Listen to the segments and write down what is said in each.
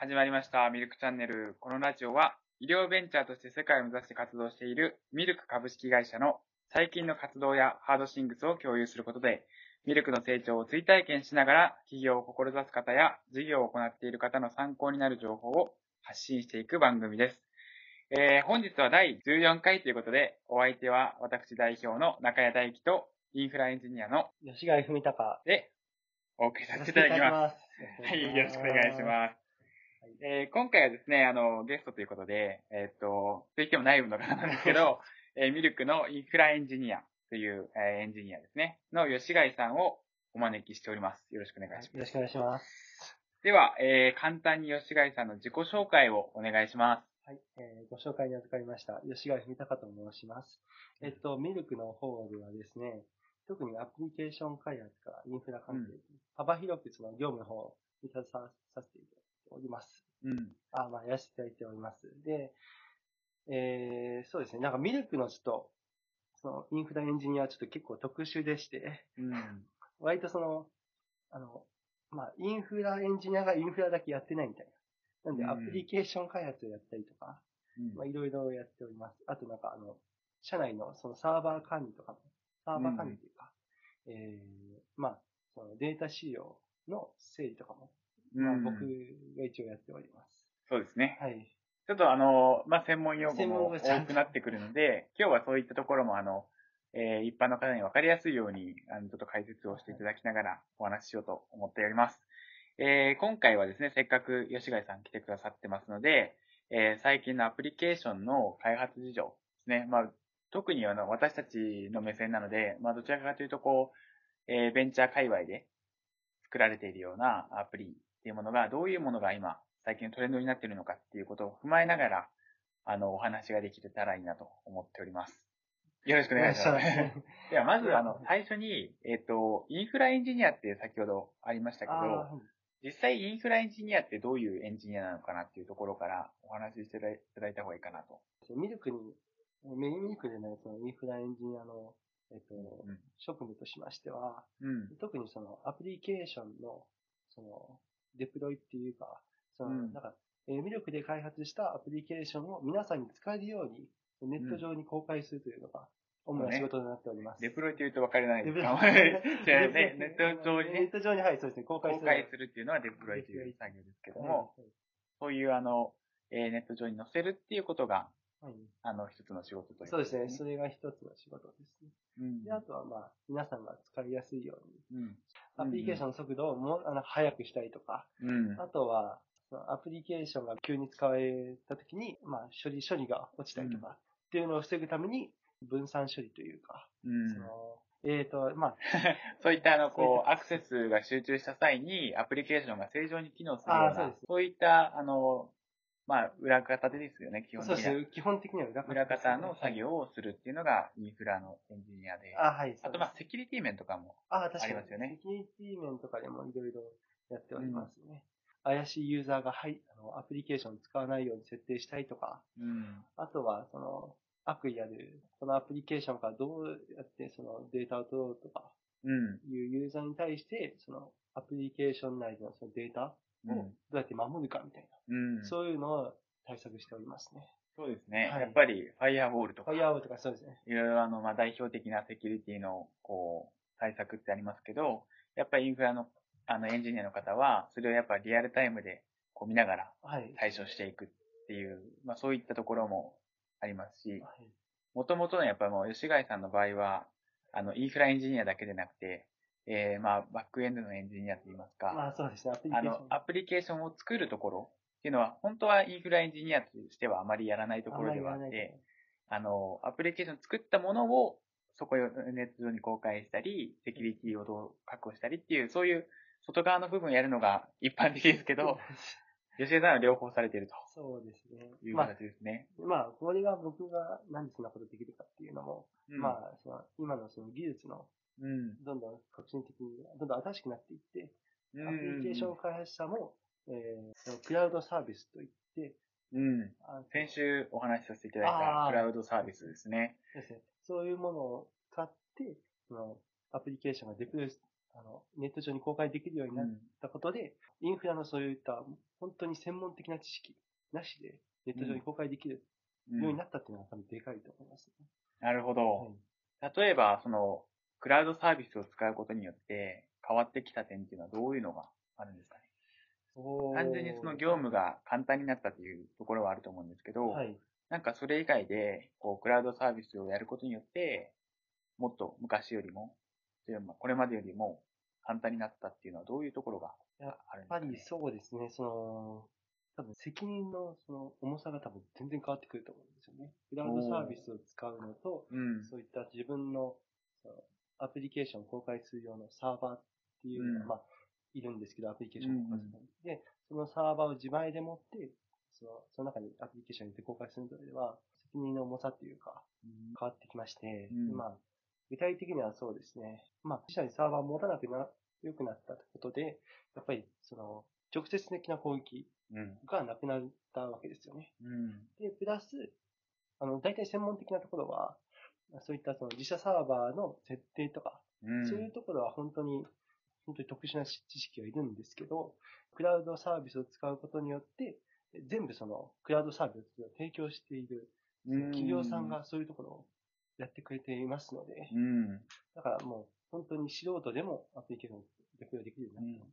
始まりました。ミルクチャンネル。このラジオは、医療ベンチャーとして世界を目指して活動しているミルク株式会社の最近の活動やハードシングスを共有することで、ミルクの成長を追体験しながら、企業を志す方や事業を行っている方の参考になる情報を発信していく番組です。えー、本日は第14回ということで、お相手は私代表の中谷大輝とインフラエンジニアの吉貝文隆でお送りさせていただきます。すはい、よろしくお願いします。えー今回はですね、あの、ゲストということで、えーっと、といっても内部の方なんですけど、えーミルクのインフラエンジニアという、えーエンジニアですね、の吉貝さんをお招きしております。よろしくお願いします。よろしくお願いします。では、えー簡単に吉貝さんの自己紹介をお願いします。はい、えーご紹介に預かりました。吉貝文隆と申します。えっと、ミルクの方ではですね、特にアプリケーション開発からインフラ関係、うん幅広くその業務の方に携わさせていただいております。うん。あ、まあ、やらせていただいております。で、えーそうですね、なんかミルクのちょっと、そのインフラエンジニアはちょっと結構特殊でして、うん。割とその、あの、まあ、インフラエンジニアがインフラだけやってないみたいな。なんで、うんアプリケーション開発をやったりとか、うんまあ、いろいろやっております。あとなんか、あの、社内のそのサーバー管理とかも、サーバー管理というか、えー、まあ、そのデータ資料の整理とかも、まあ、うん僕が一応やっております。そうですね。はい。ちょっとあの、まあ、専門用語も多くなってくるので、今日はそういったところもあの、えー一般の方に分かりやすいように、あの、ちょっと解説をしていただきながらお話ししようと思っております。えー今回はですね、せっかく吉貝さん来てくださってますので、えー最近のアプリケーションの開発事情ですね。まあ、特にあの、私たちの目線なので、まあ、どちらかというとこう、えーベンチャー界隈で作られているようなアプリっていうものが、どういうものが今、最近のトレンドになっているのかっていうことを踏まえながら、あの、お話ができれたらいいなと思っております。よろしくお願いします。では、まず、あの、最初に、えっ、と、インフラエンジニアって先ほどありましたけど、はい実際インフラエンジニアってどういうエンジニアなのかなっていうところからお話ししていただいた方がいいかなと。ミルクに、メインミルクでないそのインフラエンジニアの、えっと、職務としましては、うん。特にそのアプリケーションの、その、デプロイっていうか、その、うん。なんか、えーミルクで開発したアプリケーションを皆さんに使えるように、ネット上に公開するというのが、主な仕事になっております。デプロイというと分かれない。ですかね、ネット上にネッね、ト上に、はい、そうですね、公開する。公開するっていうのはデプロイという作業ですけども、はい。そういうあの、えーネット上に載せるっていうことが、はい。あの、一つの仕事というそうですね、それ。れが一つの仕事ですね。うん。で、あとはまあ、皆さんが使いやすいように、うん。アプリケーションの速度をもう、あの、速くしたりとか、うん。あとは、アプリケーションが急に使われたときに、まあ、処理、処理が落ちたりとか、っていうのを防ぐために、分散処理というか、うん。その、えーと、まあ、そういったあの、こう、アクセスが集中した際に、アプリケーションが正常に機能するような、そういった、あの、まあ、裏方でですよね、基本的には。そうです。基本的には裏方裏方の作はい業をするっていうのが、インフラのエンジニアで。あ、はい。あと、まあ、セキュリティ面とかも。あ、りますよねセキュリティ面とかでもいろいろやっておりますね。怪しいユーザーが、はい、あの、アプリケーション使わないように設定したりとか、うん。あとは、その、悪意ある、このアプリケーションからどうやってそのデータを取ろうとかうん。いうユーザーに対して、そのアプリケーション内のそのデータをどうん。うやって守るかみたいうん。な、そういうのを対策しておりますね。そうですね。はいやっぱり、ファイアウォールとかファ、イアウォールとかそうですね。いろいろあの、まあ、代表的なセキュリティの、こう、対策ってありますけど、やっぱりインフラの、あの、エンジニアの方は、それをやっぱリアルタイムで、こう見ながらはい。対処していくっていう、まあ、そういったところもありますし、はいもともとのやっぱりもう吉貝さんの場合は、あの、インフラエンジニアだけでなくて、えー、まあ、バックエンドのエンジニアといいますか、まあそうですね、アプリケあーション。の、アプリケーションを作るところっていうのは、本当はインフラエンジニアとしてはあまりやらないところではあってあの、アプリケーション作ったものを、そこをネット上に公開したり、セキュリティをどう確保したりっていう、そういう外側の部分をやるのが一般的ですけど、吉江さんは両方されているそうですねというまあ形ですね。まあ、これが僕がなんでそんなことできるかっていうのも、うんまあ、その今のその技術のうん。どんどん革新的に、どんどん新しくなっていって、うんアプリケーション開発者も、えーそのクラウドサービスといって、うん。あ先週お話しさせていただいたクラウドサービスですね。ですね、そういうものを使って、そのアプリケーションがデプロイあのの、ネット上に公開できるようになったことで、インフラのそういった本当に専門的な知識なしでネット上に公開できるようになったっていうのは多分でかいと思います、ねなるほど。はい例えば、その、クラウドサービスを使うことによって変わってきた点っていうのはどういうのがあるんですか単純にその業務が簡単になったというところはあると思うんですけど、はい。なんかそれ以外で、こう、クラウドサービスをやることによって、もっと昔よりも、というかこれまでよりも簡単になったっていうのはどういうところがやっあるんですぱか、ね、りそうですね、その、多分責任のその重さが多分全然変わってくると思うんですよね。クラウドサービスを使うのと、うん。そういった自分のアプリケーションを公開する用のサーバーっていうのが、うんまあ、いるんですけど、アプリケーションを公開するのに。で、そのサーバーを自前で持って、そのその中にアプリケーションを入れて公開するのでは、責任の重さっていうか、変わってきまして、うんまあ、具体的にはそうですね。まあ、自社にサーバーを持たなくな、良くなったことで、やっぱり、その、直接的な攻撃うん。がなくなったわけですよね。うん。で、プラス、あの、大体専門的なところは、そういったその自社サーバーの設定とか、うん。そういうところは本当に、本当に特殊な知識がいるんですけど、クラウドサービスを使うことによって、全部その、クラウドサービスを提供しているうん企業さんがそういうところをやってくれていますので、うん。だからもう本当に素人でもアプリケーションを逆用できるようになった。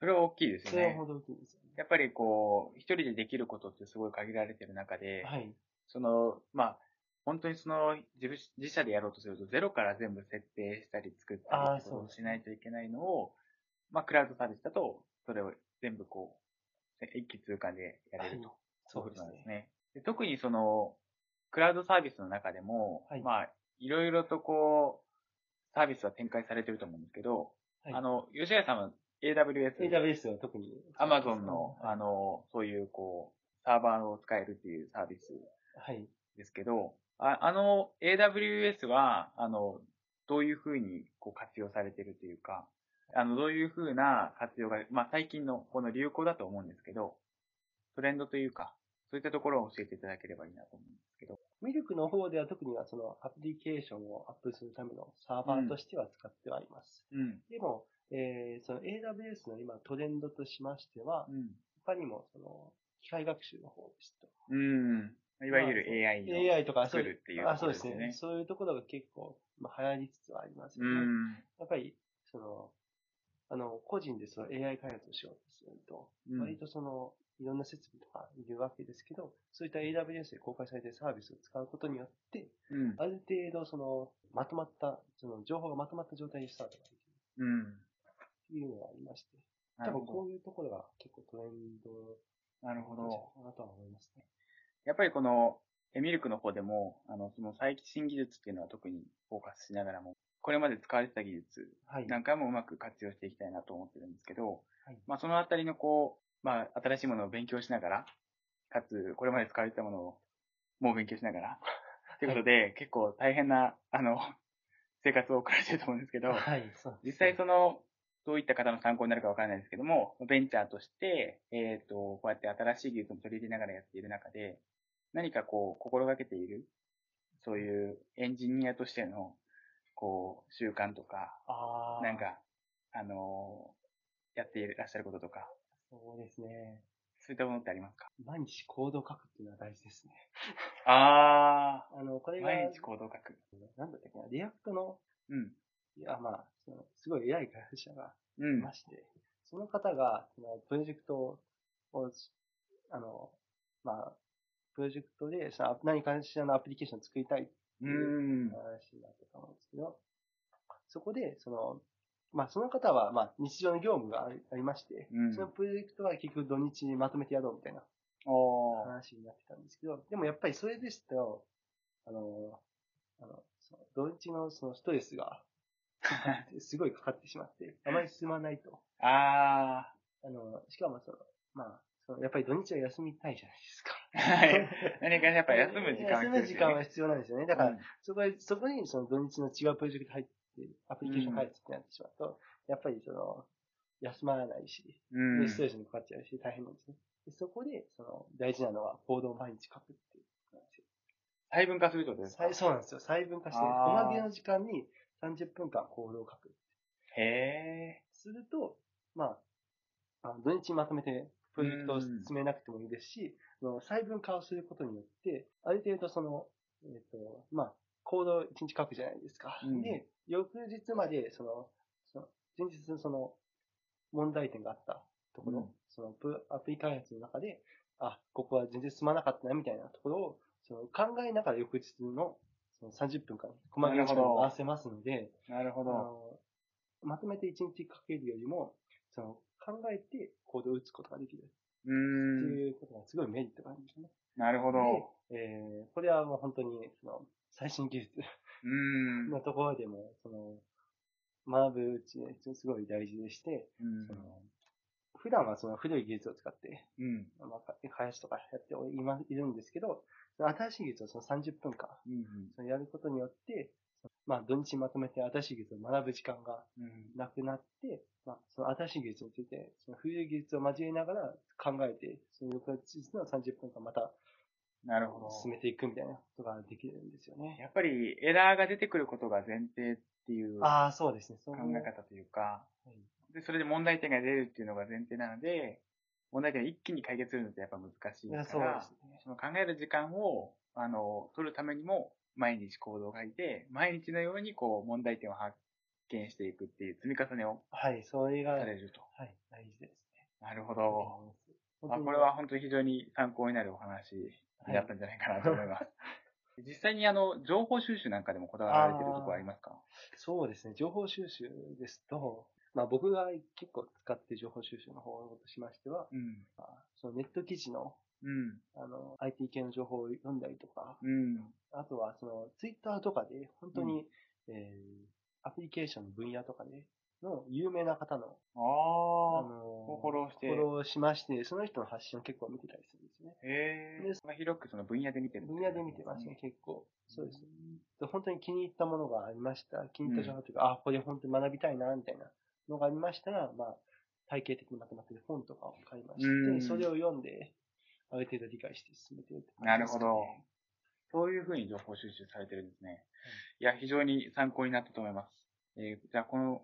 それは大きいですよね。それ大きいんですよね。やっぱりこう、一人でできることってすごい限られてる中で、はい。その、まあ、本当にその自分自社でやろうとすると、ゼロから全部設定したり作ったりそうしないといけないのを、まあ、クラウドサービスだと、それを全部こう、一気通貫でやれると。そうですいことなんですね。ね。で特にその、クラウドサービスの中でも、はいまあ、いろいろとこう、サービスは展開されてると思うんですけど、はいあの、吉谷さんは AWS、AWS は特に。Amazon の、はいあの、そういうこう、サーバーを使えるっていうサービスはい。ですけど、ああの、AWS は、あの、どういうふうにこう活用されてるというか、あの、どういうふうな活用が、まあ、最近のこの流行だと思うんですけど、トレンドというか、そういったところを教えていただければいいなと思うんですけど。ミルクの方では特にはそのアプリケーションをアップするためのサーバーとしては使ってはいます。うん。でも、えーその AWS の今トレンドとしましては、うん。他にもその機械学習の方ですと。うん。いわゆる AI の。AI とか作るっていうそうですね。そういうところが結構、まあ、流行りつつはありますうよね。ん。やっぱり、その、あの、個人でその AI 開発をしようとすると、うん割とその、いろんな設備とかいるわけですけど、そういった AWS で公開されているサービスを使うことによって、うん。ある程度その、まとまった、その情報がまとまった状態でスタートができるうん。っていうのがありまして。多分こういうところが結構トレンドなるほど。かなとは思いますね。やっぱりこの、エミルクの方でも、あの、その最新技術っていうのは特にフォーカスしながらも、これまで使われてた技術はい。なんかもうまく活用していきたいなと思ってるんですけど、はいまあそのあたりのこう、まあ新しいものを勉強しながら、かつこれまで使われてたものをもう勉強しながら、ということで、結構大変な、あの、生活を送られてると思うんですけど、はい、そう実際その、どういった方の参考になるかわからないですけども、ベンチャーとして、えっ、と、こうやって新しい技術も取り入れながらやっている中で、何かこう、心がけている、そういうエンジニアとしての、こう、習慣とか、ああ。なんか、あのーやっていらっしゃることとか、そうですね。そういったものってありますか？毎日コードを書くっていうのは大事ですね。あ あの、これー、が、毎日コードを書く。なんだったっけな、 React の、うん。いや、まあ、そのすごい偉い開発者がうん。いまして、その方が、そのプロジェクトを、あの、まあ、プロジェクトでさ何かしらのアプリケーションを作りたいってう。いうん話だったと思うんですけど、そこで、その、まあ、その方は、まあ、日常の業務がありまして、うんそのプロジェクトは結局土日にまとめてやろうみたいな。話になってたんですけど、でもやっぱりそれですと、あの、あの、その土日のそのストレスが、すごいかかってしまって、あまり進まないと。ああの、しかもその、まあ、そのやっぱり土日は休みたいじゃないですか。ー。はい。何かやっぱり休む時間 休む時間は必要なんですよね。だから、うんそこで、そこにその土日の違うプロジェクト入って、アプリケーション開発ってなってしまうと、やっぱりその、休まらないし、うんでストレスにかかっちゃうし、大変なんですね。でそこで、その、大事なのは、コードを毎日書くっていうことなんですよ。細分化するってことですか？そうなんですよ。細分化して、おまけの時間に30分間コードを書く。へすると、まあ、あの土日にまとめてプロジェクトを進めなくてもいいですし、あの細分化をすることによって、ある程度その、えっ、と、まあ、コードを1日書くじゃないですか。うんで、翌日まで、その、その前日その、問題点があったところ、うんそのプアプリ開発の中で、あ、ここは全然進まなかったな、みたいなところを、その考えながら翌日のその30分間、細かい時間を合わせますので、ー。なるほあど。のまとめて1日かけるよりも、その考えてコードを打つことができるうーってん。いうことがすごいメリットがあるんですね。なるほど。で、えーこれはもう本当にその最新技術うーん。のところでも、その学ぶうちですごい大事でして、うんその普段はその古い技術を使って、うん。まあ、開発とかやっているんですけど、新しい技術をその30分間うん。そのやることによって、まあ土日にまとめて新しい技術を学ぶ時間がうん。なくなって、まあ、その新しい技術について、その古い技術を交えながら考えて、その翌日の30分間またなるほど。進めていくみたいなことができるんですよね。やっぱりエラーが出てくることが前提っていう考ああ、そうですね。そういうえ方というか、はいで、それで問題点が出るっていうのが前提なので、問題点を一気に解決するのってやっぱ難しいから、ですね。その考える時間を、あの、取るためにも、毎日行動を書いて、毎日のようにこう、問題点を発見していくっていう積み重ねをはい、それが、はい、されると。大事ですね。なるほど。あこれは本当に非常に参考になるお話になったんじゃないかなと思います。実際にあの、情報収集なんかでもこだわられてるところありますか？そうですね。情報収集ですと、まあ僕が結構使ってる情報収集の方としましては、うん。まあそのネット記事のうん。あの IT 系の情報を読んだりとか、うん。あとはそのツイッターとかで本当に、えーアプリケーションの分野とかでの有名な方の、ああ。あのフォローしてフォローしまして、その人の発信を結構見てたりするんですね。へえ。でまあ広くその分野で見てる。分野で見てますね、。結構。そうですね。で本当に気に入ったものがありました。気に入った情報というか、あ、これ本当に学びたいな、みたいなのがありましたら、まあ、体系的にまとまってる本とかを買いまして、うんそれを読んで、ある程度理解して進めてるってなるほ感じですかねど。そういうふうに情報収集されてるんですね。いや、非常に参考になったと思います。えーじゃあ、この、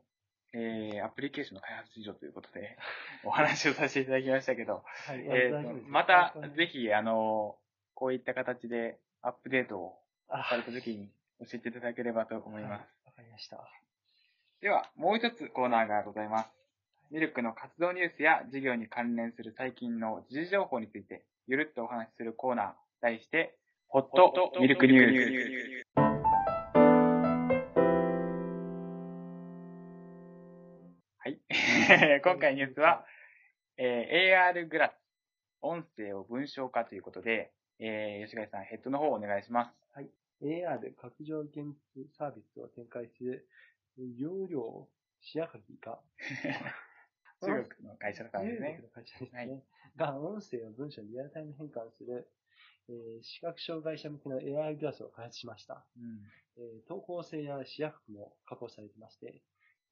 えー、アプリケーションの開発事情ということで、お話をさせていただきましたけど、はい。えーまたぜひ、あの、こういった形でアップデートをあされた時に教えていただければと思います。はいわかりました。では、もう一つコーナーがございます。ミルクの活動ニュースや事業に関連する最近の時事情報について、ゆるっとお話しするコーナー、題して、ホットミルクニュース。はい。今回のニュースは、えー AR グラス、音声を文章化ということで、えー吉貝さん、ヘッドの方をお願いします。AR 拡張現実サービスを展開する、容量シェア鍵が、中国の会社の方ですね中国。の会社ですね。はいが、音声を文章にリアルタイム変換する、えー視覚障害者向けの AR グラスを開発しました。うんえー投稿性や視野角も確保されていまして、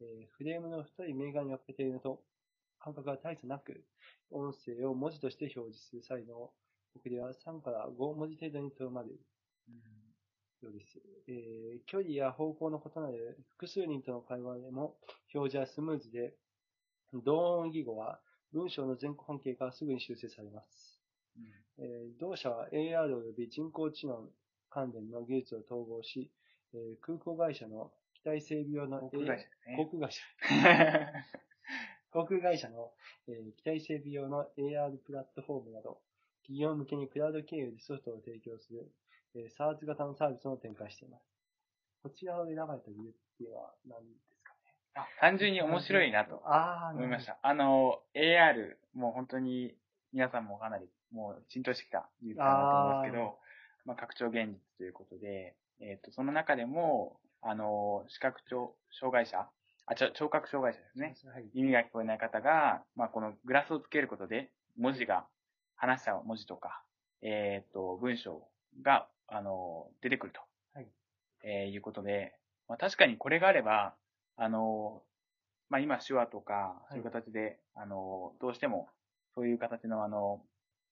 えーフレームの太いメガに分けているのと感覚が大差なく、音声を文字として表示する際の遅れは3から5文字程度にとどまるようです。えー距離や方向の異なる複数人との会話でも表示はスムーズで、同音義語は文章の前後関係がすぐに修正されます。えー同社は AR 及び人工知能関連の技術を統合し、えー空港会社の機体整備用の航空会社ね。航空会社の、えー機体整備用の AR プラットフォームなど、企業向けにクラウド経由でソフトを提供する、えー、サーズ型のサービスを展開しています。こちらを選ばれた理由っていうのは何あ単純に面白いなと思いました。あの、AR、もう本当に皆さんもかなりもう浸透してきた技術だなと思いますけど、まあ、拡張現実ということで、えっ、と、その中でも、あの、視覚聴障害者、あ、ちょ聴覚障害者ですね。はい。耳が聞こえない方が、まあ、このグラスをつけることで、文字が、話した文字とか、えっ、と、文章が、あの、出てくると。はいえーいうことで、まあ、確かにこれがあれば、あの、まあ、今手話とか、そういう形で、あの、どうしても、そういう形の、あの、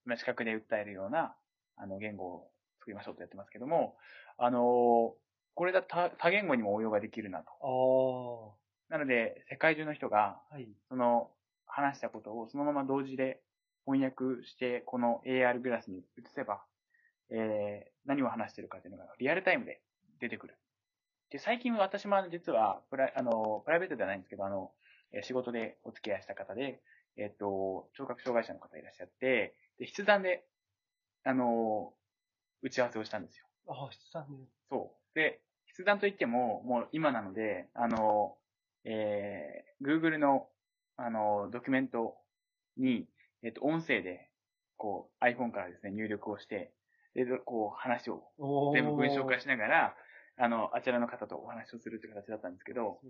今視覚で訴えるような、あの、言語を作りましょうとやってますけども、あの、これだ多多言語にも応用ができるなと。なので、世界中の人が、はい。その話したことをそのまま同時で翻訳して、この AR グラスに移せば、えー、何を話してるかっていうのがリアルタイムで出てくる。で、最近私も実はプライ、あの、プライベートではないんですけど、あの、えー仕事でお付き合いした方で、えっ、と、聴覚障害者の方いらっしゃって、で、筆談で、あの、打ち合わせをしたんですよ。あ、七三年。そう。で、筆談といっても、もう今なので、あの、えー、Google の、あの、ドキュメントに、えっ、と、音声で、こう、iPhone からですね、入力をして、で、どこう、話をお全部文章化ししながら、あの、あちらの方とお話をするという形だったんですけど。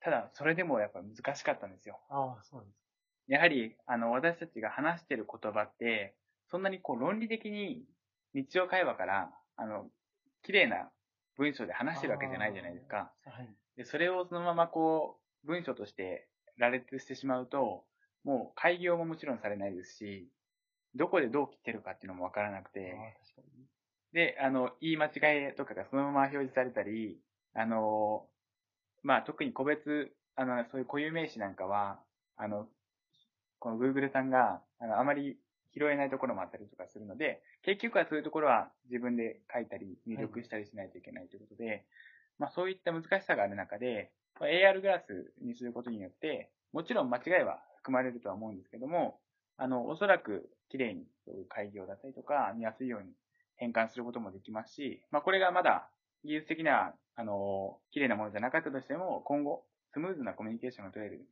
ただ、それでもやっぱ難しかったんですよ。ああ、そうなんですやはり、あの、私たちが話してる言葉って、そんなにこう、論理的に日常会話から、あの、綺麗な文章で話してるわけじゃないじゃないですか。はい。で、それをそのままこう、文章として羅列してしまうと、もう開業ももちろんされないですし、どこでどう切ってるかっていうのもわからなくあて、あ、確かに。で、あの、言い間違いとかがそのまま表示されたり、あの、まあ、特に個別、あの、そういう固有名詞なんかは、あの、この Google さんが、あの、あまり拾えないところもあったりとかするので、結局はそういうところは自分で書いたり、入力したりしないといけないということで、まあ、そういった難しさがある中で、AR グラスにすることによって、もちろん間違いは含まれるとは思うんですけども、あの、おそらく綺麗にそういう開業だったりとか、見やすいように変換することもできますし、まあ、これがまだ技術的な、あの、綺麗なものじゃなかったとしても、今後、スムーズなコミュニケーションが取れる、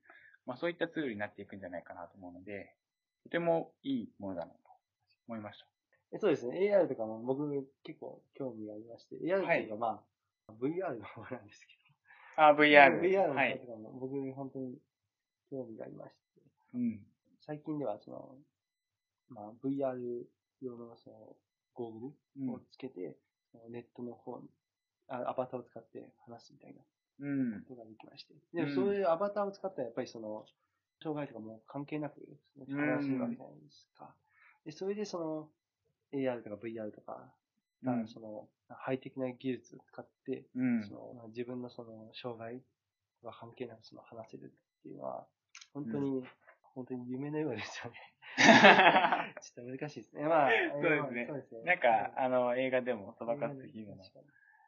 まあ、そういったツールになっていくんじゃないかなと思うので、とてもいいものだなと思いました。えそうですね。AR とかも僕結構興味がありまして、AR っていうかまあ、VR の方なんですけあ、ど、VR。VR のはい方と。かも僕本当に興味がありまして、うん。最近ではその、まあ VR 用のそのゴーグうんルをつけて、そのネットの方に、あアバターを使って話すみたいなうん。ことができまして。うんそういうアバターを使ったらやっぱりその、障害とかも関係なく話せるわけじゃないですか。で、それでその AR とか VR とかがうんその、ハイテクな技術を使って、うんそ。のまあ自分のその障害は関係なくその話せるっていうのは、本当に、本当に夢のようですよね。ちょっと難しいですね。まあ、そうですねそうですね。なんか、あの、映画でも、そばかす確姫の、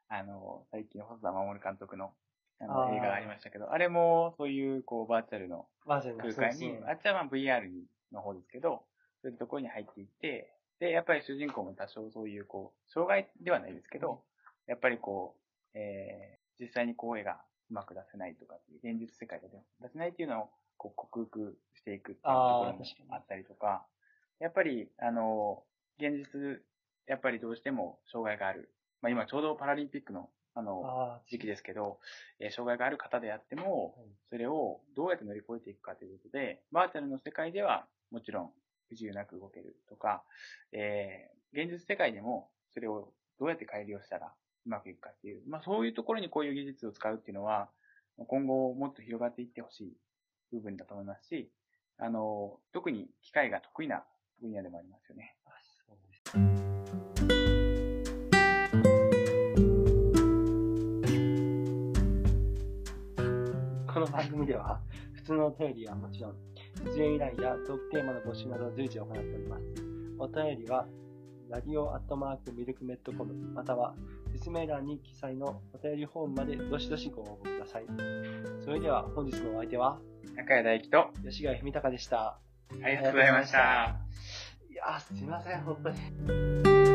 あの、最近、細田守監督の、ああの、ー映画がありましたけど、あれも、そういう、こう、バーチャルの空間に、あっちはまあ VR にの方ですけど、そういうところに入っていって、で、やっぱり主人公も多少そういう、こう、障害ではないですけど、やっぱりこう、えー、実際に声がうまく出せないとかっていう、現実世界で出せないっていうのを、こう、克服していくっていうところもあったりとか、やっぱり、あの、現実、やっぱりどうしても障害がある。まあ今ちょうどパラリンピックの、あの、あ時期ですけど、えー障害がある方であっても、はい。それをどうやって乗り越えていくかということで、バーチャルの世界ではもちろん不自由なく動けるとか、えー現実世界でもそれをどうやって改良したらうまくいくかっていう、まあそういうところにこういう技術を使うっていうのは、今後もっと広がっていってほしい部分だと思いますし、あの、特に機械が得意な分野でもありますよね。この番組では、普通のお便りはもちろん、出演依頼やトークテーマの募集など随時行っております。お便りは、ラディオアットマークミルクメットコム、または説明欄に記載のお便りフォームまでどしどしご応募ください。それでは本日のお相手は、中谷大樹と、吉貝文隆でした。ありがとうございました。いやー、すいません、本当に。